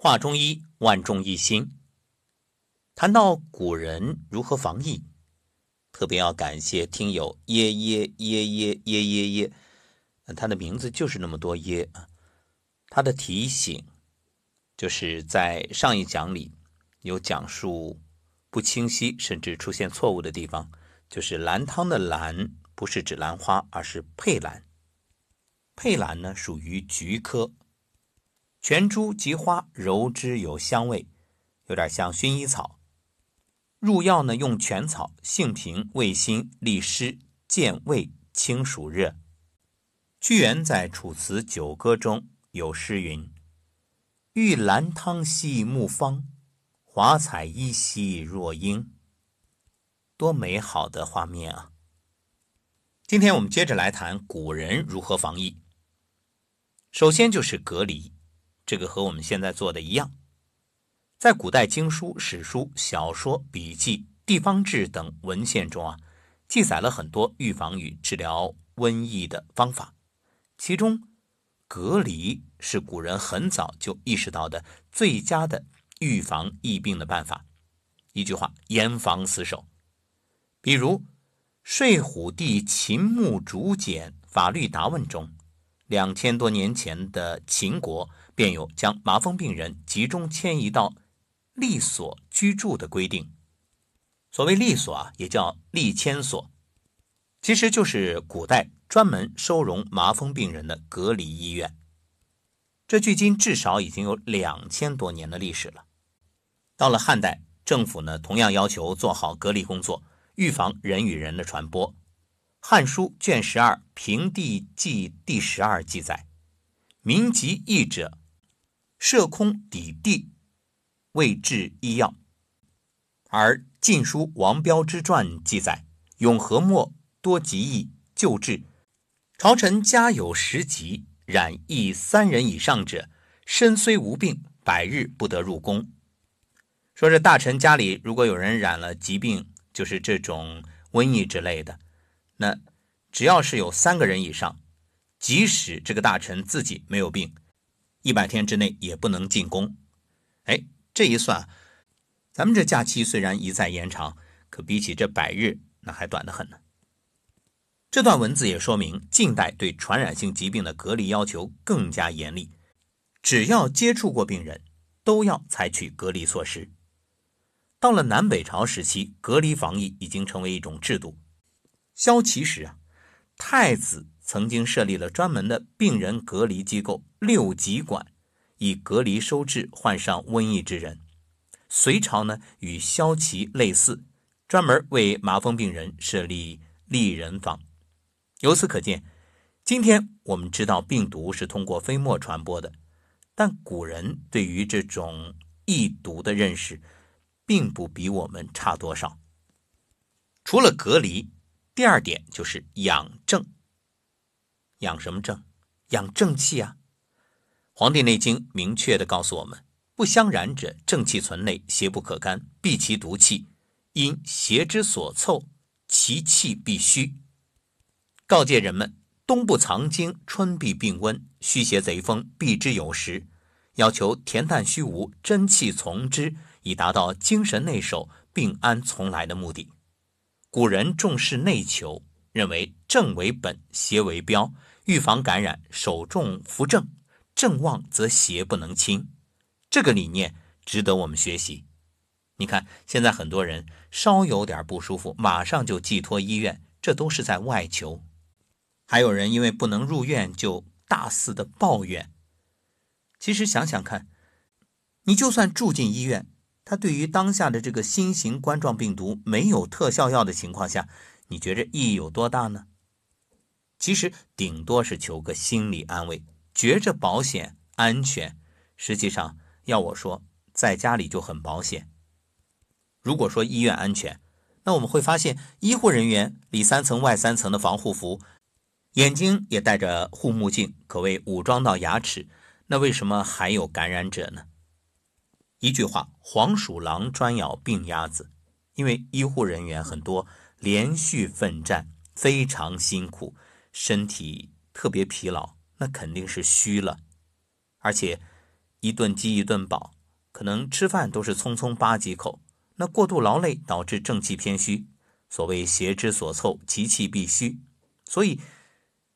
话中医，万众一心。谈到古人如何防疫，特别要感谢听友耶耶耶耶耶耶耶，他的名字就是那么多耶啊。他的提醒就是在上一讲里有讲述不清晰甚至出现错误的地方，就是兰汤的兰不是指兰花，而是佩兰。佩兰呢属于菊科。全株及花柔枝有香味，有点像薰衣草。入药呢，用全草，性平，味辛，利湿，健胃，清暑热。屈原在《楚辞九歌》中有诗云：“玉兰汤兮木方，华彩衣兮若英。”多美好的画面啊！今天我们接着来谈古人如何防疫。首先就是隔离。这个和我们现在做的一样，在古代经书、史书、小说、笔记、地方志等文献中啊，记载了很多预防与治疗瘟疫的方法，其中隔离是古人很早就意识到的最佳的预防疫病的办法。一句话，严防死守。比如睡虎地秦墓竹简法律答问中，两千多年前的秦国。便有将麻风病人集中迁移到利所居住的规定。所谓利所啊，也叫利迁所，其实就是古代专门收容麻风病人的隔离医院。这距今至少已经有两千多年的历史了。到了汉代，政府呢同样要求做好隔离工作，预防人与人的传播。《汉书》卷十二《平地记》第十二记载：“民疾疫者。”设空抵地，未治医药。而《晋书·王彪之传》记载：永和末多疾疫，救治。朝臣家有十疾，染疫三人以上者，身虽无病，百日不得入宫。说这大臣家里如果有人染了疾病，就是这种瘟疫之类的，那只要是有三个人以上，即使这个大臣自己没有病。一百天之内也不能进宫，哎，这一算，咱们这假期虽然一再延长，可比起这百日，那还短得很呢。这段文字也说明，近代对传染性疾病的隔离要求更加严厉，只要接触过病人，都要采取隔离措施。到了南北朝时期，隔离防疫已经成为一种制度。萧齐时啊，太子。曾经设立了专门的病人隔离机构六疾馆，以隔离收治患上瘟疫之人。隋朝呢，与萧齐类似，专门为麻风病人设立利人房。由此可见，今天我们知道病毒是通过飞沫传播的，但古人对于这种疫毒的认识，并不比我们差多少。除了隔离，第二点就是养正。养什么正？养正气啊！《黄帝内经》明确的告诉我们：不相染者，正气存内，邪不可干，避其毒气。因邪之所凑，其气必虚。告诫人们：冬不藏精，春必病温，虚邪贼风避之有时。要求恬淡虚无，真气从之，以达到精神内守、病安从来的目的。古人重视内求，认为正为本，邪为标。预防感染，首重扶正，正旺则邪不能侵。这个理念值得我们学习。你看，现在很多人稍有点不舒服，马上就寄托医院，这都是在外求。还有人因为不能入院，就大肆的抱怨。其实想想看，你就算住进医院，他对于当下的这个新型冠状病毒没有特效药的情况下，你觉着意义有多大呢？其实顶多是求个心理安慰，觉着保险安全。实际上，要我说，在家里就很保险。如果说医院安全，那我们会发现医护人员里三层外三层的防护服，眼睛也戴着护目镜，可谓武装到牙齿。那为什么还有感染者呢？一句话，黄鼠狼专咬病鸭子，因为医护人员很多连续奋战，非常辛苦。身体特别疲劳，那肯定是虚了。而且，一顿饥一顿饱，可能吃饭都是匆匆扒几口。那过度劳累导致正气偏虚，所谓邪之所凑，其气必虚。所以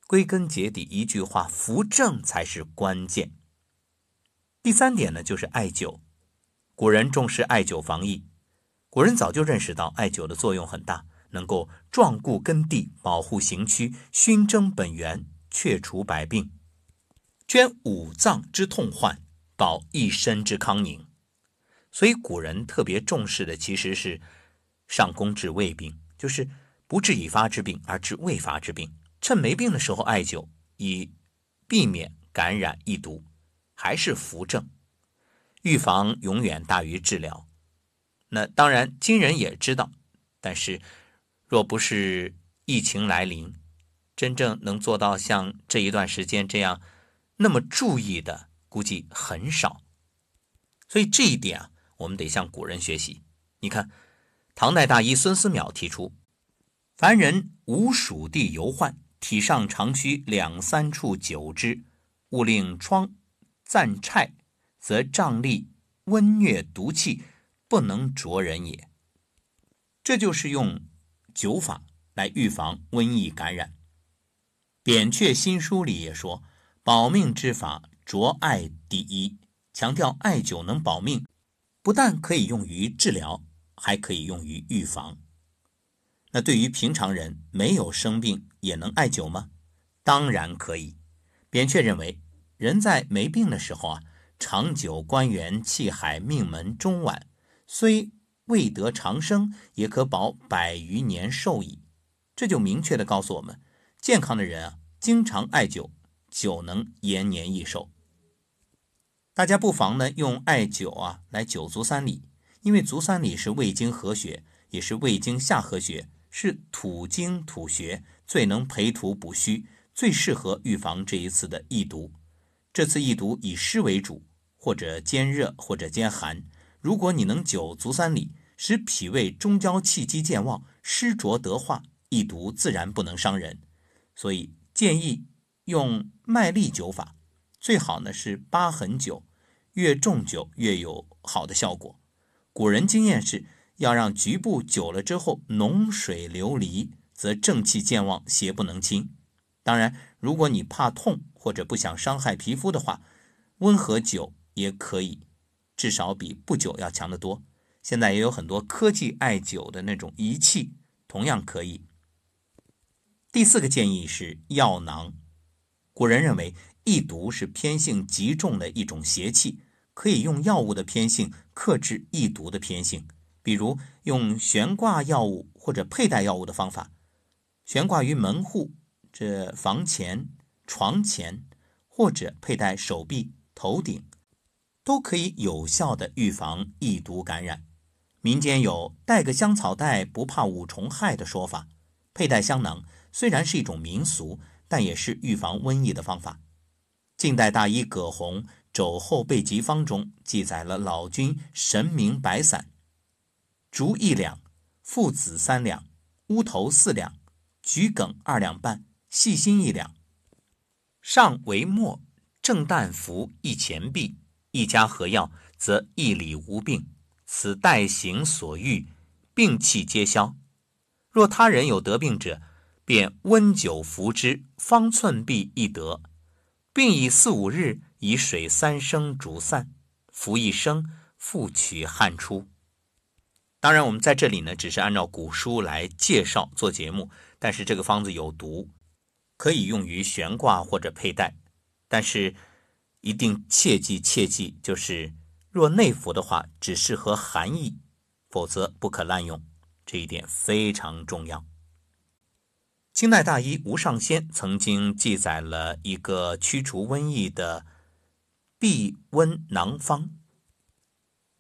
归根结底，一句话，扶正才是关键。第三点呢，就是艾灸。古人重视艾灸防疫，古人早就认识到艾灸的作用很大，能够壮固根蒂，保护行躯，熏蒸本源，去除百病，捐五脏之痛患，保一身之康宁。所以古人特别重视的其实是上工治未病，就是不治已发之病，而治未发之病。趁没病的时候艾灸，以避免感染疫毒，还是扶正。预防永远大于治疗。那当然，今人也知道，但是若不是疫情来临，真正能做到像这一段时间这样那么注意的，估计很少。所以这一点啊。我们得向古人学习。你看，唐代大医孙思邈提出：凡人无属地游患，体上常须两三处灸之，勿令疮暂颤，则瘴疠温疟毒气不能着人也。这就是用灸法来预防瘟疫感染。《扁鹊新书》里也说：“保命之法，着艾第一，强调艾灸能保命。”不但可以用于治疗，还可以用于预防。那对于平常人没有生病也能艾灸吗？当然可以。扁鹊认为，人在没病的时候啊，长久关元气海命门中脘，虽未得长生，也可保百余年寿矣。这就明确的告诉我们，健康的人啊，经常艾灸，就能延年益寿。大家不妨呢用艾灸啊来灸足三里，因为足三里是胃经合穴，也是胃经下合穴，是土经土穴，最能培土补虚，最适合预防这一次的疫毒。这次疫毒以湿为主，或者兼热，或者兼寒。如果你能灸足三里，使脾胃中焦气机健旺，湿浊得化，一毒自然不能伤人。所以建议用麦粒灸法。最好呢是疤痕灸，越重灸越有好的效果。古人经验是要让局部灸了之后脓水流离，则正气健旺，邪不能侵。当然，如果你怕痛或者不想伤害皮肤的话，温和灸也可以，至少比不灸要强得多。现在也有很多科技艾灸的那种仪器，同样可以。第四个建议是药囊，古人认为。易毒是偏性极重的一种邪气，可以用药物的偏性克制易毒的偏性，比如用悬挂药物或者佩戴药物的方法，悬挂于门户、这房前、床前，或者佩戴手臂、头顶，都可以有效的预防易毒感染。民间有带个香草袋不怕五虫害的说法，佩戴香囊虽然是一种民俗，但也是预防瘟疫的方法。近代大医葛洪《肘后备急方》中记载了老君神明白散：竹一两，附子三两，乌头四两，桔梗二两半，细心一两。上为末，正旦服一钱币，一家合药，则一里无病。此代行所欲，病气皆消。若他人有得病者，便温酒服之，方寸币一得。并以四五日，以水三升煮散，服一升，复取汗出。当然，我们在这里呢，只是按照古书来介绍做节目。但是这个方子有毒，可以用于悬挂或者佩戴，但是一定切记切记，就是若内服的话，只适合寒疫，否则不可滥用。这一点非常重要。清代大医吴尚先曾经记载了一个驱除瘟疫的避瘟囊方：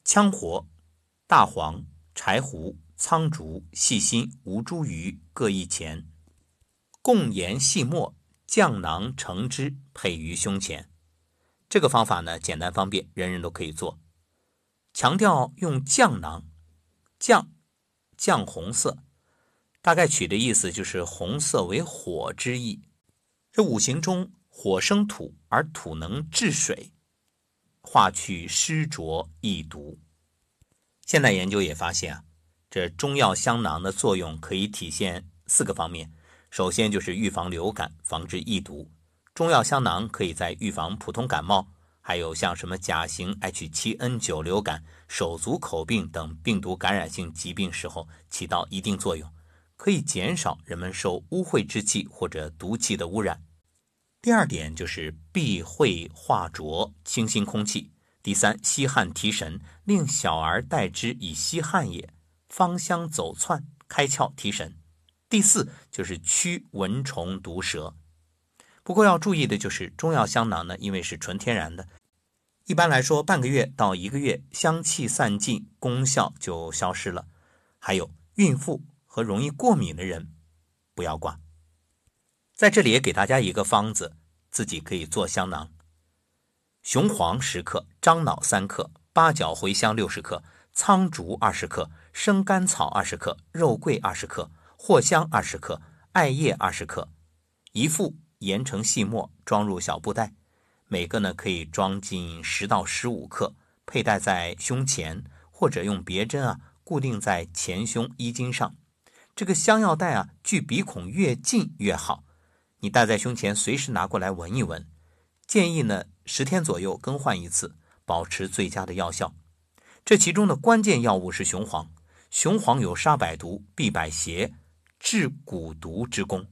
羌活、大黄、柴胡、苍竹、细辛、吴茱萸各一钱，共研细末，降囊成汁，配于胸前。这个方法呢，简单方便，人人都可以做。强调用酱囊，酱，酱红色。大概取的意思就是红色为火之意。这五行中火生土，而土能治水，化去湿浊易毒。现代研究也发现啊，这中药香囊的作用可以体现四个方面。首先就是预防流感，防治易毒。中药香囊可以在预防普通感冒，还有像什么甲型 H7N9 流感、手足口病等病毒感染性疾病时候起到一定作用，可以减少人们受污秽之气或者毒气的污染。第二点就是避秽化浊，清新空气。第三，吸汗提神，令小儿代之以吸汗也，芳香走窜，开窍提神。第四就是驱蚊虫毒蛇。不过要注意的就是，中药香囊呢，因为是纯天然的，一般来说半个月到一个月，香气散尽，功效就消失了。还有孕妇和容易过敏的人，不要挂。在这里也给大家一个方子，自己可以做香囊。雄黄十克，樟脑三克，八角、茴香六十克，苍竹二十克，生甘草二十克，肉桂二十克，藿香二十克，艾叶二十克，一副研成细末，装入小布袋，每个呢可以装进十到十五克，佩戴在胸前，或者用别针啊固定在前胸衣襟上。这个香药袋啊，距鼻孔越近越好，你戴在胸前，随时拿过来闻一闻。建议呢。十天左右更换一次，保持最佳的药效。这其中的关键药物是雄黄。雄黄有杀百毒、避百邪、治蛊毒之功。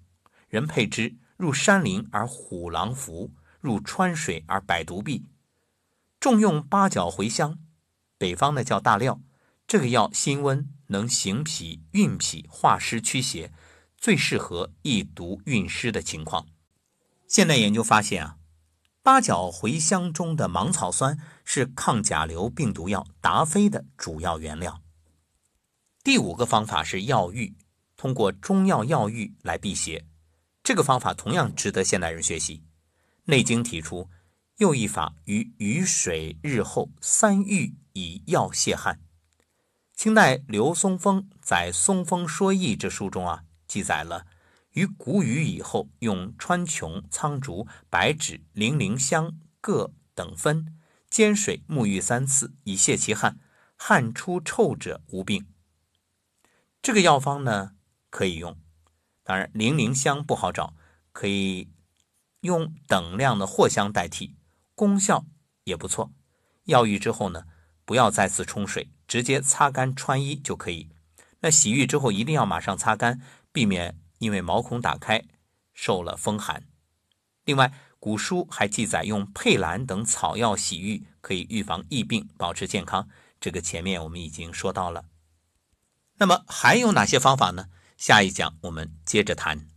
人配之，入山林而虎狼伏，入川水而百毒避。重用八角、茴香，北方呢叫大料。这个药辛温，能行脾、运脾、化湿、驱邪，最适合易毒运湿的情况。现代研究发现啊。八角、茴香中的芒草酸是抗甲流病毒药达菲的主要原料。第五个方法是药浴，通过中药药浴来辟邪。这个方法同样值得现代人学习。《内经》提出，又一法于雨水日后三浴以药泄汗。清代刘松风在《松风说疫》这书中啊，记载了。于谷雨以后，用川穹、苍竹、白芷、零陵香各等分煎水沐浴三次，以泄其汗。汗出臭者无病。这个药方呢可以用，当然零陵香不好找，可以用等量的藿香代替，功效也不错。药浴之后呢，不要再次冲水，直接擦干穿衣就可以。那洗浴之后一定要马上擦干，避免。因为毛孔打开，受了风寒。另外，古书还记载用佩兰等草药洗浴，可以预防疫病，保持健康。这个前面我们已经说到了。那么还有哪些方法呢？下一讲我们接着谈。